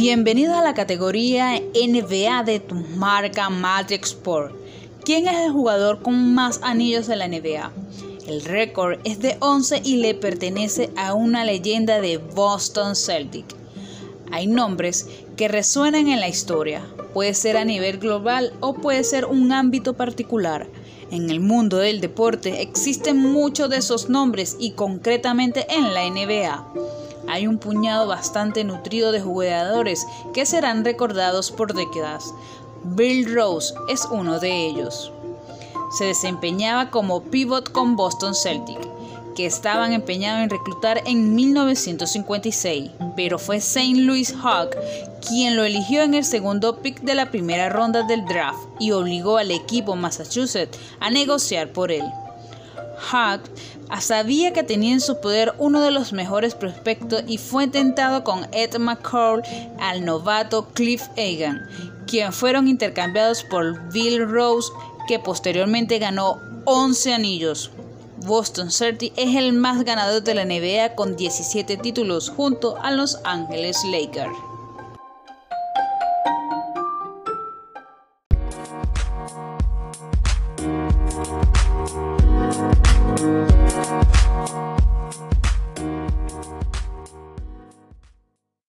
Bienvenido a la categoría NBA de tu marca Magic Sport. ¿Quién es el jugador con más anillos de la NBA? El récord es de 11 y le pertenece a una leyenda de Boston Celtic. Hay nombres que resuenan en la historia, puede ser a nivel global o puede ser un ámbito particular. En el mundo del deporte existen muchos de esos nombres y concretamente en la NBA hay un puñado bastante nutrido de jugadores que serán recordados por décadas. Bill Rose es uno de ellos. Se desempeñaba como pivot con Boston Celtic, que estaban empeñados en reclutar en 1956, pero fue St. Louis Hawk quien lo eligió en el segundo pick de la primera ronda del draft y obligó al equipo Massachusetts a negociar por él. Hawk sabía que tenía en su poder uno de los mejores prospectos y fue tentado con Ed McCall al novato Cliff Egan, quien fueron intercambiados por Bill Rose, que posteriormente ganó 11 anillos. Boston Celtics es el más ganador de la NBA con 17 títulos junto a Los Angeles Lakers.